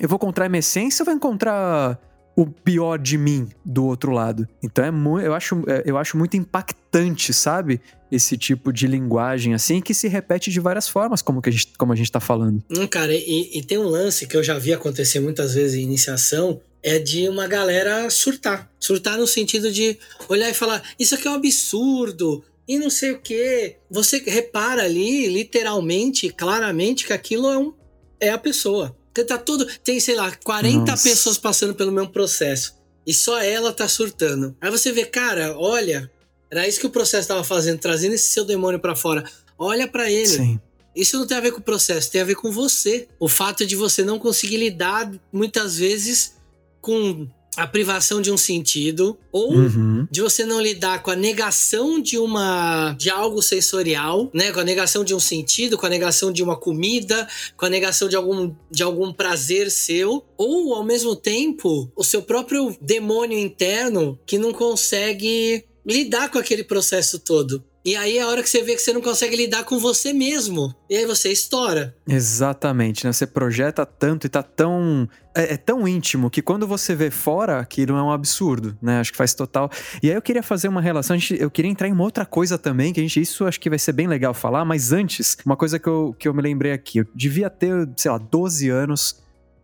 Eu vou encontrar a minha essência ou vou encontrar o pior de mim do outro lado? Então é muito, eu acho, é, eu acho muito impactante, sabe? Esse tipo de linguagem assim que se repete de várias formas, como, que a, gente, como a gente tá falando. Hum, cara, e, e tem um lance que eu já vi acontecer muitas vezes em iniciação, é de uma galera surtar. Surtar no sentido de olhar e falar: Isso aqui é um absurdo, e não sei o que. Você repara ali, literalmente, claramente, que aquilo é um é a pessoa. Tá tudo. Tem, sei lá, 40 Nossa. pessoas passando pelo mesmo processo. E só ela tá surtando. Aí você vê, cara, olha, era isso que o processo tava fazendo, trazendo esse seu demônio pra fora. Olha pra ele. Sim. Isso não tem a ver com o processo, tem a ver com você. O fato de você não conseguir lidar, muitas vezes, com a privação de um sentido, ou Uhum. de você não lidar com a negação de uma de algo sensorial, né, com a negação de um sentido, com a negação de uma comida, com a negação de algum de algum prazer seu, ou ao mesmo tempo o seu próprio demônio interno que não consegue lidar com aquele processo todo. E aí é a hora que você vê que você não consegue lidar com você mesmo. E aí você estoura. Exatamente, né? Você projeta tanto e tá tão. É, é tão íntimo que quando você vê fora, aquilo é um absurdo, né? Acho que faz total. E aí eu queria fazer uma relação, gente, eu queria entrar em uma outra coisa também, que a gente. Isso acho que vai ser bem legal falar, mas antes, uma coisa que eu, que eu me lembrei aqui. Eu devia ter, sei lá, 12 anos.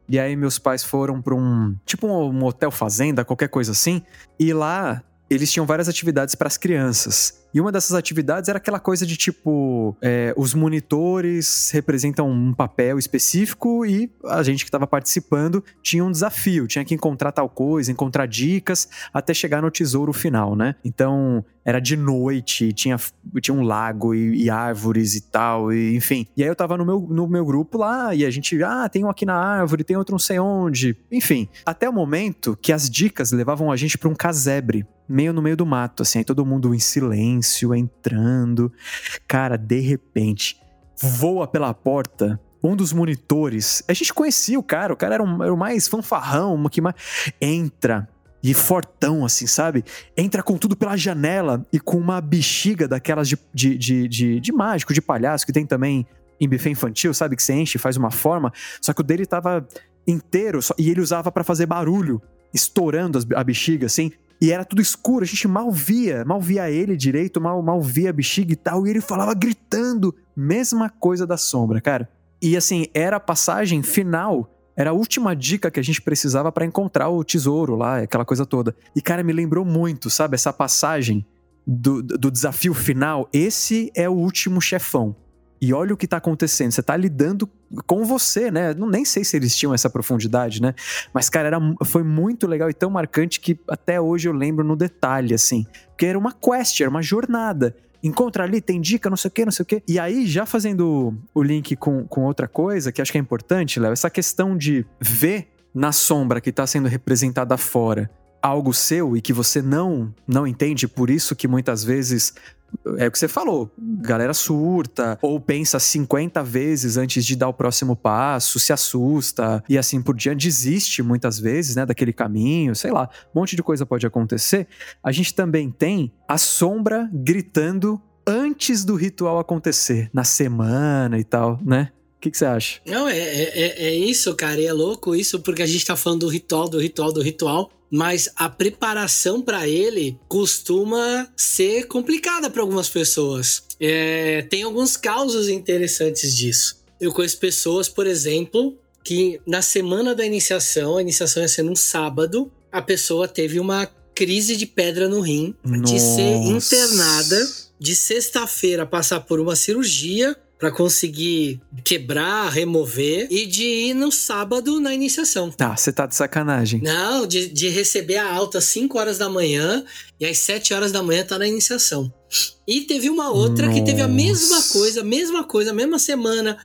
E aí meus pais foram pra um. Tipo um hotel fazenda, qualquer coisa assim. E lá eles tinham várias atividades para as crianças. E uma dessas atividades era aquela coisa de tipo: é, os monitores representam um papel específico e a gente que estava participando tinha um desafio, tinha que encontrar tal coisa, encontrar dicas até chegar no tesouro final, né? Então era de noite, tinha, tinha um lago e, e árvores e tal, e, enfim. E aí eu tava no meu, no meu grupo lá e a gente, ah, tem um aqui na árvore, tem outro não sei onde, enfim. Até o momento que as dicas levavam a gente para um casebre, meio no meio do mato, assim, aí todo mundo em silêncio, entrando. Cara, de repente, voa pela porta um dos monitores. A gente conhecia o cara, o cara era, um, era o mais fanfarrão, uma que mais. Entra e fortão, assim, sabe? Entra com tudo pela janela e com uma bexiga daquelas de, de, de, de, de mágico, de palhaço, que tem também em buffet infantil, sabe? Que você enche faz uma forma. Só que o dele tava inteiro só- e ele usava pra fazer barulho, estourando as- a bexiga, assim. E era tudo escuro, a gente mal via, mal via ele direito, mal, mal via a bexiga e tal. E ele falava gritando. Mesma coisa da sombra, cara. E assim, era a passagem final. Era a última dica que a gente precisava pra encontrar o tesouro lá, aquela coisa toda. E, cara, me lembrou muito, sabe? Essa passagem do, do desafio final. Esse é o último chefão. E olha o que tá acontecendo. Você tá lidando com você, né? Não, nem sei se eles tinham essa profundidade, né? Mas, cara, era, foi muito legal e tão marcante que até hoje eu lembro no detalhe, assim. Porque era uma quest, era uma jornada. Encontra ali, tem dica, não sei o quê, não sei o quê. E aí, já fazendo o link com, com outra coisa, que acho que é importante, Léo, essa questão de ver na sombra que tá sendo representada fora algo seu e que você não não entende, por isso que muitas vezes é o que você falou, galera surta ou pensa 50 vezes antes de dar o próximo passo, se assusta e assim por diante, desiste muitas vezes, né, daquele caminho, sei lá, um monte de coisa pode acontecer. A gente também tem a sombra gritando antes do ritual acontecer, na semana e tal, né? O que, você acha? Não, é, é, é- é isso, cara. E é louco isso, porque a gente tá falando do ritual, do ritual, do ritual. Mas a preparação pra ele costuma ser complicada para algumas pessoas. É, tem alguns causos interessantes disso. Eu conheço pessoas, por exemplo, que na semana da iniciação, a iniciação ia ser num sábado, a pessoa teve uma crise de pedra no rim, de ser Nossa. internada, de sexta-feira passar por uma cirurgia pra conseguir quebrar, remover e de ir no sábado na iniciação. Ah, você tá de sacanagem. Não, de, de receber a alta às 5 horas da manhã e às 7 horas da manhã tá na iniciação. E teve uma outra que teve a mesma Nossa. coisa, mesma coisa, mesma semana,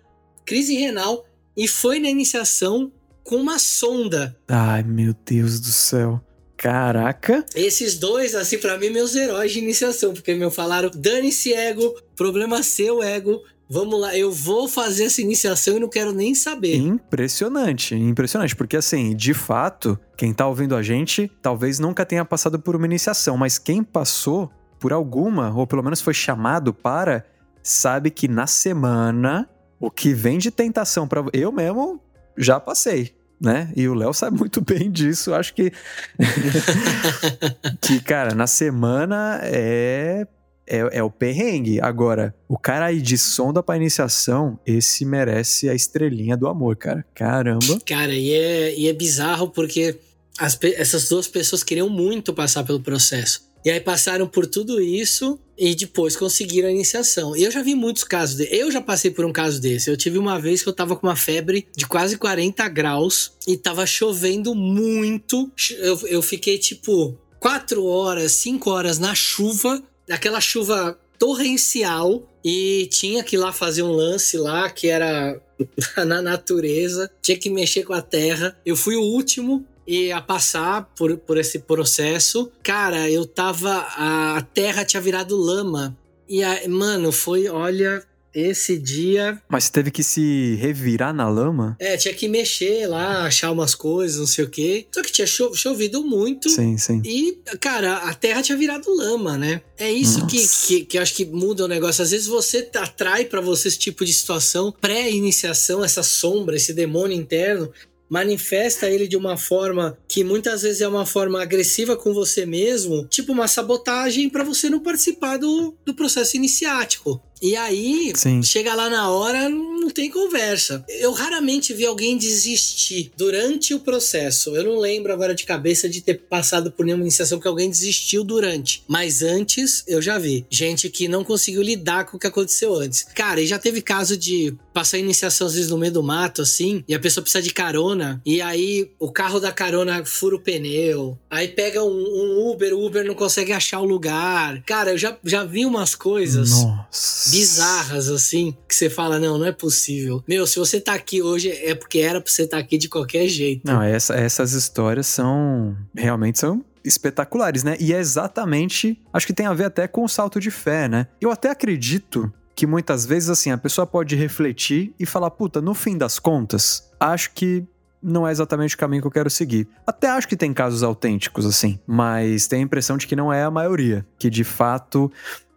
crise renal e foi na iniciação com uma sonda. Ai, meu Deus do céu. Caraca. Esses dois, assim, pra mim, meus heróis de iniciação, porque me falaram: dane-se, ego, problema seu, ego. Vamos lá, eu vou fazer essa iniciação e não quero nem saber. Impressionante, impressionante, porque assim, de fato, quem tá ouvindo a gente talvez nunca tenha passado por uma iniciação, mas quem passou por alguma, ou pelo menos foi chamado para, sabe que na semana o que vem de tentação para eu mesmo já passei, né? E o Léo sabe muito bem disso, acho que que cara, na semana é é, é o perrengue. Agora, o cara aí de sonda pra iniciação, esse merece a estrelinha do amor, cara. Caramba. Cara, e é, e é bizarro porque as essas duas pessoas queriam muito passar pelo processo. E aí passaram por tudo isso e depois conseguiram a iniciação. E eu já vi muitos casos de... Eu já passei por um caso desse. Eu tive uma vez que eu tava com uma febre de quase 40 graus e tava chovendo muito. Eu, eu fiquei tipo 4 horas, 5 horas na chuva, aquela chuva torrencial e tinha que ir lá fazer um lance lá que era na natureza, tinha que mexer com a terra. Eu fui o último e a passar por, por esse processo. Cara, eu tava. A terra tinha virado lama. E, a, mano, foi, olha, esse dia. Mas teve que se revirar na lama? É, tinha que mexer lá, achar umas coisas, não sei o quê. Só que tinha cho chovido muito. Sim, sim. E, cara, a terra tinha virado lama, né? É isso que, que, que acho que muda o negócio. Às vezes você atrai para você esse tipo de situação, pré-iniciação, essa sombra, esse demônio interno manifesta ele de uma forma que muitas vezes é uma forma agressiva com você mesmo, tipo uma sabotagem para você não participar do, do processo iniciático. E aí, Sim. chega lá na hora, não tem conversa. Eu raramente vi alguém desistir durante o processo. Eu não lembro agora de cabeça de ter passado por nenhuma iniciação que alguém desistiu durante. Mas antes, eu já vi. Gente que não conseguiu lidar com o que aconteceu antes. Cara, e já teve caso de passar iniciação às vezes no meio do mato, assim, e a pessoa precisa de carona, e aí o carro da carona fura o pneu, aí pega um, um Uber, o Uber não consegue achar o lugar. Cara, eu já, já vi umas coisas. Nossa bizarras, assim, que você fala, não, não é possível. Meu, se você tá aqui hoje é porque era pra você estar tá aqui de qualquer jeito. Não, essa, essas histórias são, realmente são espetaculares, né? E é exatamente, acho que tem a ver até com o salto de fé, né? Eu até acredito que muitas vezes, assim, a pessoa pode refletir e falar, puta, no fim das contas, acho que não é exatamente o caminho que eu quero seguir. Até acho que tem casos autênticos, assim, mas tenho a impressão de que não é a maioria. Que de fato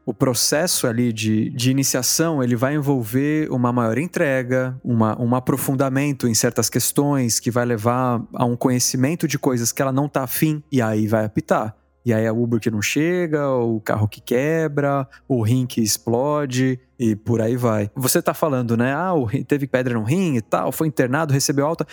o processo ali de, de iniciação ele vai envolver uma maior entrega, uma, um aprofundamento em certas questões que vai levar a um conhecimento de coisas que ela não tá afim e aí vai apitar. E aí é o Uber que não chega, o carro que quebra, o rim que explode e por aí vai. Você tá falando, né? Ah, teve pedra no rim e tal, foi internado, recebeu alta.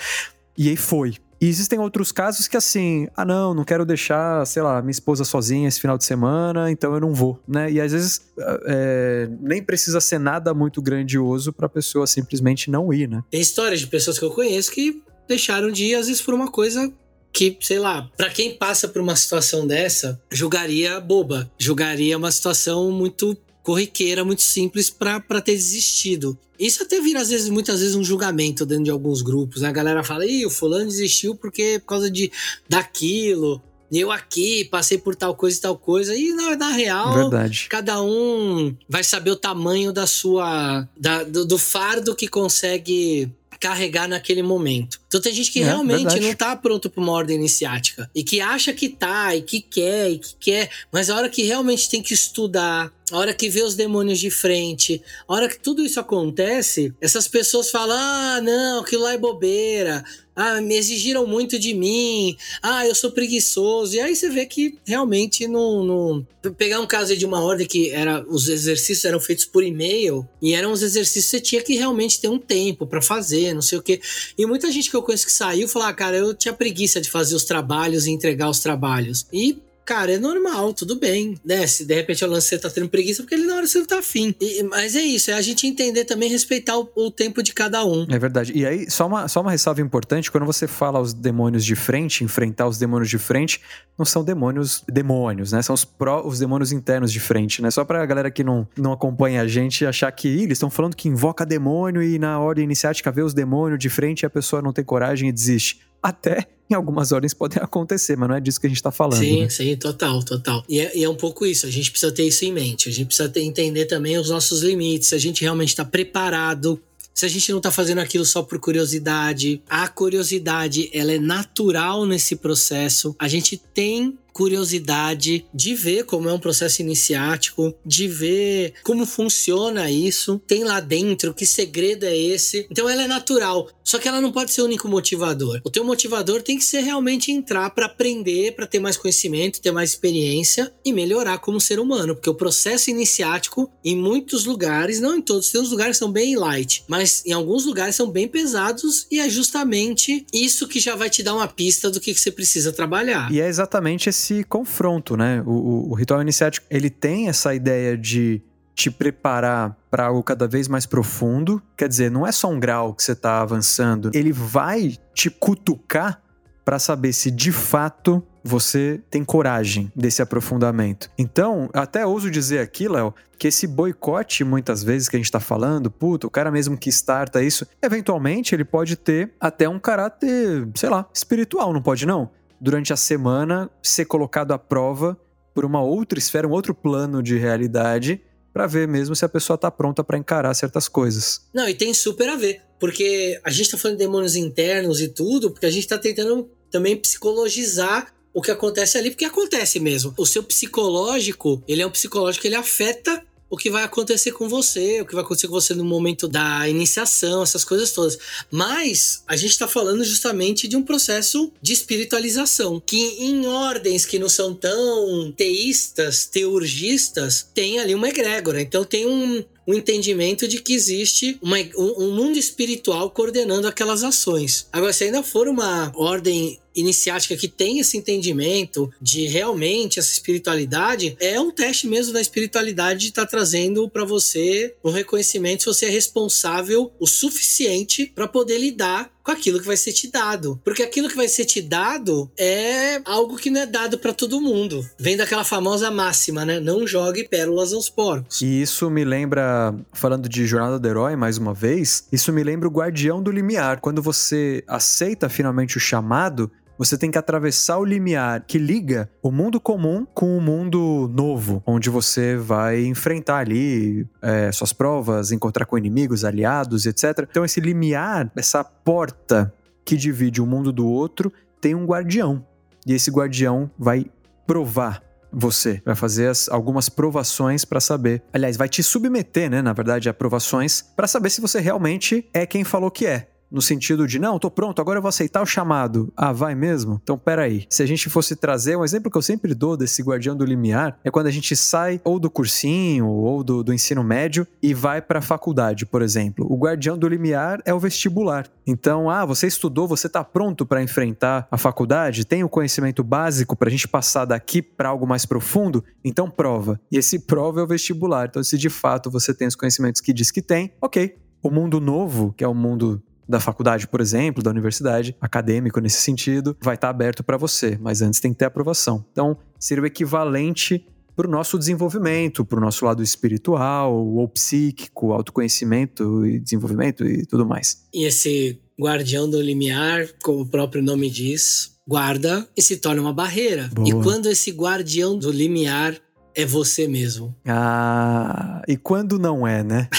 E aí foi. E existem outros casos que assim, ah não, não quero deixar, sei lá, minha esposa sozinha esse final de semana, então eu não vou, né? E às vezes é, nem precisa ser nada muito grandioso pra pessoa simplesmente não ir, né? Tem histórias de pessoas que eu conheço que deixaram de ir, às vezes por uma coisa que, sei lá, para quem passa por uma situação dessa, julgaria boba, julgaria uma situação muito corriqueira, muito simples para ter desistido. Isso até vira, às vezes, muitas vezes, um julgamento dentro de alguns grupos. Né? A galera fala, ih, o fulano desistiu porque por causa de daquilo. Eu aqui passei por tal coisa e tal coisa. E na, na real, Verdade. cada um vai saber o tamanho da sua. Da, do, do fardo que consegue carregar naquele momento. Então tem gente que é, realmente verdade. não tá pronto para uma ordem iniciática e que acha que tá e que quer e que quer, mas a hora que realmente tem que estudar, a hora que vê os demônios de frente, a hora que tudo isso acontece, essas pessoas falam: ah, não, aquilo lá é bobeira. Ah, me exigiram muito de mim. Ah, eu sou preguiçoso. E aí você vê que realmente não. não... Pegar um caso de uma ordem que era os exercícios eram feitos por e-mail e eram os exercícios que você tinha que realmente ter um tempo para fazer, não sei o quê. E muita gente que eu conheço que saiu falou: ah, cara, eu tinha preguiça de fazer os trabalhos e entregar os trabalhos. E cara, é normal, tudo bem, né? Se de repente o lance você tá tendo preguiça, porque ele na hora você não tá afim. E, mas é isso, é a gente entender também, respeitar o, o, tempo de cada um. É verdade. E aí, só uma, só uma ressalva importante, quando você fala os demônios de frente, enfrentar os demônios de frente, não são demônios, demônios, né? São os, pró, os demônios internos de frente, né? Só pra galera que não, não acompanha a gente achar que eles estão falando que invoca demônio e na ordem iniciática vê os demônios de frente e a pessoa não tem coragem e desiste. Até em algumas ordens podem acontecer, mas não é disso que a gente tá falando. Sim, né? sim, total, total. E é, e é, um pouco isso, a gente precisa ter isso em mente, a gente precisa ter, entender também os nossos limites, se a gente realmente está preparado se a gente não tá fazendo aquilo só por curiosidade. A curiosidade, ela é natural nesse processo. A gente tem curiosidade de ver como é um processo iniciático, de ver como funciona isso, tem lá dentro, que segredo é esse. Então ela é natural, só que ela não pode ser o único motivador. O teu motivador tem que ser realmente entrar para aprender, para ter mais conhecimento, ter mais experiência e melhorar como ser humano, porque o processo iniciático em muitos lugares, não em todos, tem uns lugares são bem light, mas em alguns lugares são bem pesados e é justamente isso que já vai te dar uma pista do que, que você precisa trabalhar. E é exatamente esse esse confronto, né? O, o, o ritual iniciático, ele tem essa ideia de te preparar para algo cada vez mais profundo. Quer dizer, não é só um grau que você está avançando, ele vai te cutucar para saber se de fato você tem coragem desse aprofundamento. Então, até ouso dizer aqui, Léo, que esse boicote, muitas vezes, que a gente tá falando, puta, o cara mesmo que starta isso, eventualmente ele pode ter até um caráter, sei lá, espiritual, não pode não? Durante a semana, ser colocado à prova por uma outra esfera, um outro plano de realidade, para ver mesmo se a pessoa tá pronta para encarar certas coisas. Não, e tem super a ver, porque a gente tá falando de demônios internos e tudo, porque a gente tá tentando também psicologizar o que acontece ali, porque acontece mesmo. O seu psicológico, ele é um psicológico, ele afeta o que vai acontecer com você, o que vai acontecer com você no momento da iniciação, essas coisas todas. Mas a gente está falando justamente de um processo de espiritualização, que em ordens que não são tão teístas, teurgistas, tem ali uma egrégora. Então tem um, entendimento de que existe uma, um, um, mundo espiritual coordenando aquelas ações. Agora, se ainda for uma ordem iniciática que tem esse entendimento de realmente essa espiritualidade, é um teste mesmo da espiritualidade de estar tá trazendo para você um reconhecimento se você é responsável o suficiente para poder lidar com aquilo que vai ser te dado. Porque aquilo que vai ser te dado é algo que não é dado para todo mundo. Vem daquela famosa máxima, né? Não jogue pérolas aos porcos. E isso me lembra, falando de Jornada do Herói mais uma vez, isso me lembra o Guardião do Limiar. Quando você aceita finalmente o chamado, você tem que atravessar o limiar que liga o mundo comum com o mundo novo, onde você vai enfrentar ali é, suas provas, encontrar com inimigos, aliados, etc. Então, esse limiar, essa porta que divide um mundo do outro, tem um guardião. E esse guardião vai provar você. Vai fazer as, algumas provações para saber. Aliás, vai te submeter, né, na verdade, a provações para saber se você realmente é quem falou que é no sentido de não, tô pronto, agora eu vou aceitar o chamado. Ah, vai mesmo? Então peraí. Se a gente fosse trazer um exemplo que eu sempre dou desse guardião do limiar, é quando a gente sai ou do cursinho ou do, do ensino médio e vai para a faculdade, por exemplo. O guardião do limiar é o vestibular. Então, ah, você estudou, você tá pronto para enfrentar a faculdade, tem o conhecimento básico para a gente passar daqui para algo mais profundo, então prova. E esse prova é o vestibular. Então, se de fato você tem os conhecimentos que diz que tem, ok. O mundo novo, que é o mundo da faculdade, por exemplo, da universidade, acadêmico nesse sentido, vai estar aberto para você, mas antes tem que ter aprovação. Então, seria o equivalente para o nosso desenvolvimento, para o nosso lado espiritual ou psíquico, autoconhecimento e desenvolvimento e tudo mais. E esse guardião do limiar, como o próprio nome diz, guarda e se torna uma barreira. Boa. E quando esse guardião do limiar é você mesmo. Ah, e quando não é, né?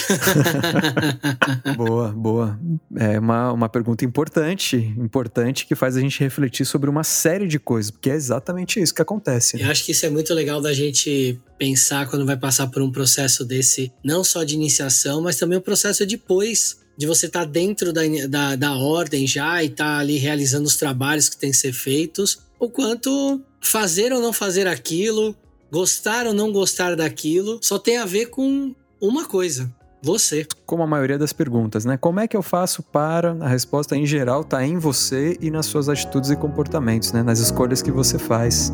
boa, boa. É uma, uma pergunta importante, importante que faz a gente refletir sobre uma série de coisas, porque é exatamente isso que acontece. Né? Eu acho que isso é muito legal da gente pensar quando vai passar por um processo desse, não só de iniciação, mas também o processo depois de você estar tá dentro da, da, da ordem já e estar tá ali realizando os trabalhos que têm que ser feitos, o quanto fazer ou não fazer aquilo Gostar ou não gostar daquilo só tem a ver com uma coisa: você. Como a maioria das perguntas, né? Como é que eu faço para. A resposta em geral está em você e nas suas atitudes e comportamentos, né? Nas escolhas que você faz.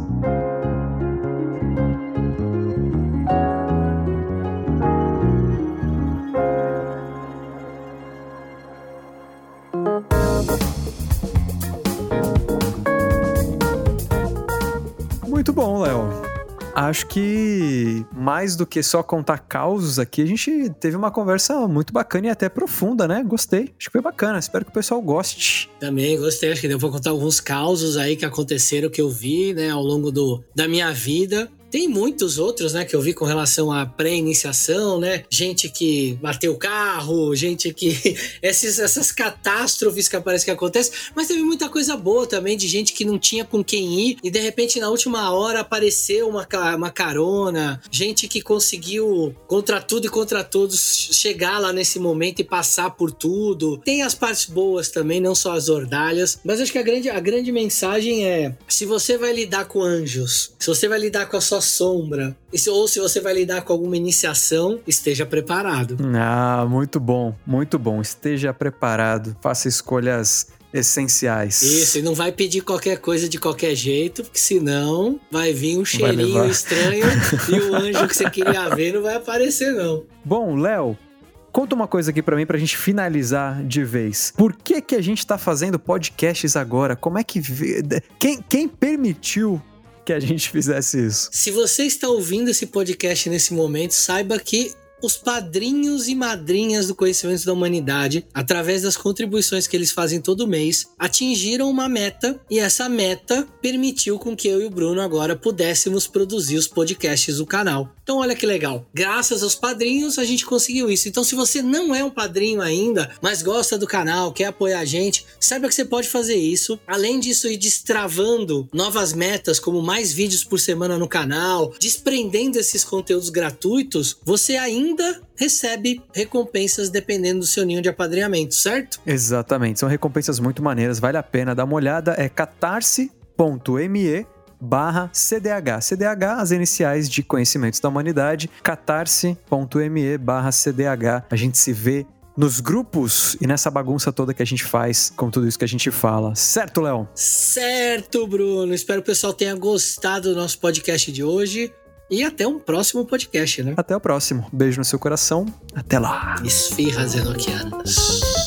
Acho que mais do que só contar causos aqui, a gente teve uma conversa muito bacana e até profunda, né? Gostei. Acho que foi bacana. Espero que o pessoal goste. Também gostei. Acho que deu pra contar alguns causos aí que aconteceram, que eu vi, né, ao longo do, da minha vida. Tem muitos outros, né, que eu vi com relação à pré-iniciação, né? Gente que bateu o carro, gente que. Esses, essas catástrofes que aparecem que acontecem. Mas teve muita coisa boa também de gente que não tinha com quem ir e de repente na última hora apareceu uma, uma carona. Gente que conseguiu, contra tudo e contra todos, chegar lá nesse momento e passar por tudo. Tem as partes boas também, não só as ordalhas. Mas acho que a grande, a grande mensagem é: se você vai lidar com anjos, se você vai lidar com a sua sua sombra. Se, ou se você vai lidar com alguma iniciação, esteja preparado. Ah, muito bom, muito bom. Esteja preparado. Faça escolhas essenciais. Isso, e não vai pedir qualquer coisa de qualquer jeito, porque senão vai vir um cheirinho estranho e o anjo que você queria ver não vai aparecer, não. Bom, Léo, Conta uma coisa aqui para mim pra gente finalizar de vez. Por que que a gente tá fazendo podcasts agora? Como é que quem, quem permitiu que a gente fizesse isso? Se você está ouvindo esse podcast nesse momento, saiba que os padrinhos e madrinhas do conhecimento da humanidade, através das contribuições que eles fazem todo mês, atingiram uma meta e essa meta permitiu com que eu e o Bruno agora pudéssemos produzir os podcasts do canal. Então olha que legal, graças aos padrinhos a gente conseguiu isso. Então se você não é um padrinho ainda, mas gosta do canal, quer apoiar a gente, saiba que você pode fazer isso. Além disso, ir destravando novas metas, como mais vídeos por semana no canal, desprendendo esses conteúdos gratuitos, você ainda ainda recebe recompensas dependendo do seu ninho de apadrinhamento, certo? Exatamente, são recompensas muito maneiras, vale a pena dar uma olhada, é catarse.me barra CDH. CDH, as iniciais de Conhecimentos da Humanidade, catarse.me barra CDH. A gente se vê nos grupos e nessa bagunça toda que a gente faz com tudo isso que a gente fala. Certo, Léo? Certo, Bruno. Espero que o pessoal tenha gostado do nosso podcast de hoje. E até um próximo podcast, né? Até o próximo. Beijo no seu coração. Até lá. Esfirras enoquianas.